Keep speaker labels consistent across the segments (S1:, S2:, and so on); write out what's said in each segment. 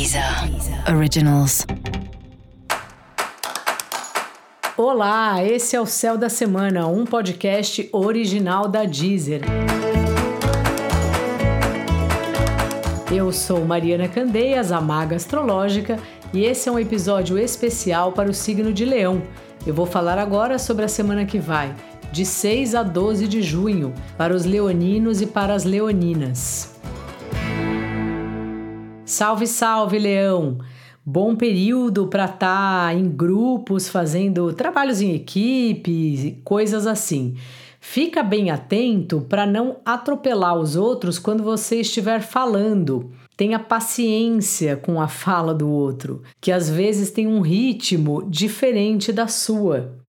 S1: Deezer Originals.
S2: Olá, esse é o Céu da Semana, um podcast original da Deezer. Eu sou Mariana Candeias, a maga astrológica, e esse é um episódio especial para o signo de Leão. Eu vou falar agora sobre a semana que vai, de 6 a 12 de junho, para os leoninos e para as leoninas. Salve, salve, Leão! Bom período para estar tá em grupos, fazendo trabalhos em equipe, coisas assim. Fica bem atento para não atropelar os outros quando você estiver falando. Tenha paciência com a fala do outro, que às vezes tem um ritmo diferente da sua.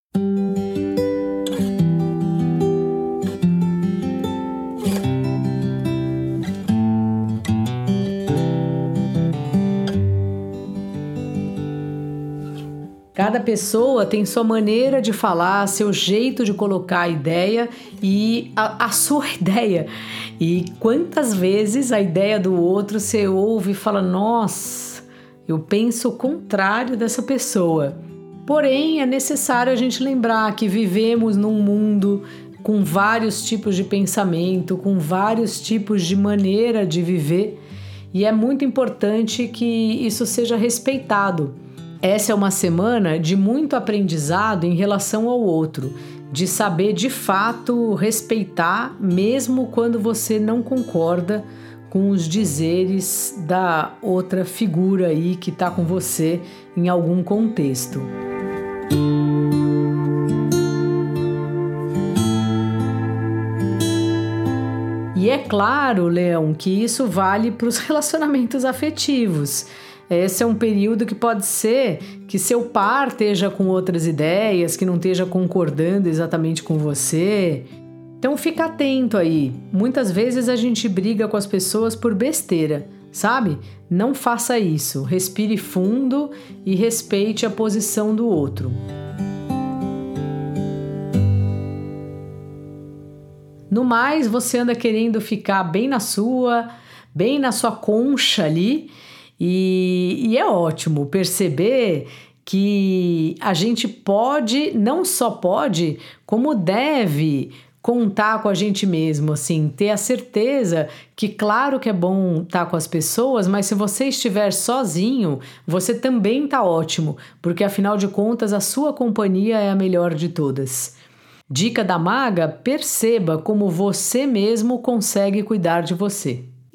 S2: Cada pessoa tem sua maneira de falar, seu jeito de colocar a ideia e a, a, sua ideia. E quantas vezes a ideia do outro você ouve e fala: Nossa, eu penso o contrário dessa pessoa. Porém, é necessário a gente lembrar que vivemos num mundo com vários tipos de pensamento, com vários tipos de maneira de viver, e é muito importante que isso seja respeitado. Essa é uma semana de muito aprendizado em relação ao outro, de saber de fato respeitar, mesmo quando você não concorda com os dizeres da outra figura aí que está com você em algum contexto. E é claro, Leão, que isso vale para os relacionamentos afetivos. Esse é um período que pode ser que seu par esteja com outras ideias, que não esteja concordando exatamente com você. Então fica atento aí. Muitas vezes a gente briga com as pessoas por besteira, sabe? Não faça isso. Respire fundo e respeite a posição do outro. No mais, você anda querendo ficar bem na sua, bem na sua concha ali e, e é ótimo perceber que a gente pode, não só pode, como deve contar com a gente mesmo, assim, ter a certeza que, claro que é bom estar com as pessoas, mas se você estiver sozinho, você também tá ótimo, porque afinal de contas a sua companhia é a melhor de todas. Dica da maga: perceba como você mesmo consegue cuidar de você.